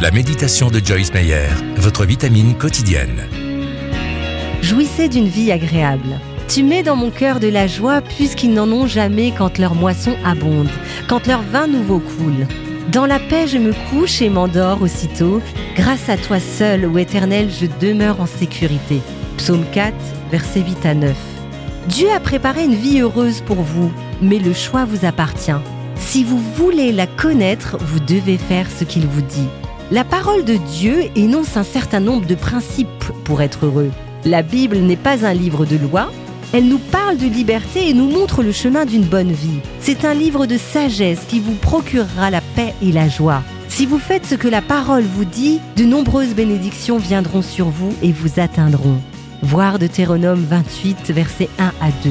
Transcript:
La méditation de Joyce Meyer, votre vitamine quotidienne. Jouissez d'une vie agréable. Tu mets dans mon cœur de la joie puisqu'ils n'en ont jamais quand leur moisson abonde, quand leur vin nouveau coule. Dans la paix je me couche et m'endors aussitôt. Grâce à toi seul, ô Éternel, je demeure en sécurité. Psaume 4, versets 8 à 9. Dieu a préparé une vie heureuse pour vous, mais le choix vous appartient. Si vous voulez la connaître, vous devez faire ce qu'il vous dit. La parole de Dieu énonce un certain nombre de principes pour être heureux. La Bible n'est pas un livre de loi, elle nous parle de liberté et nous montre le chemin d'une bonne vie. C'est un livre de sagesse qui vous procurera la paix et la joie. Si vous faites ce que la parole vous dit, de nombreuses bénédictions viendront sur vous et vous atteindront. Voir Deutéronome 28, versets 1 à 2.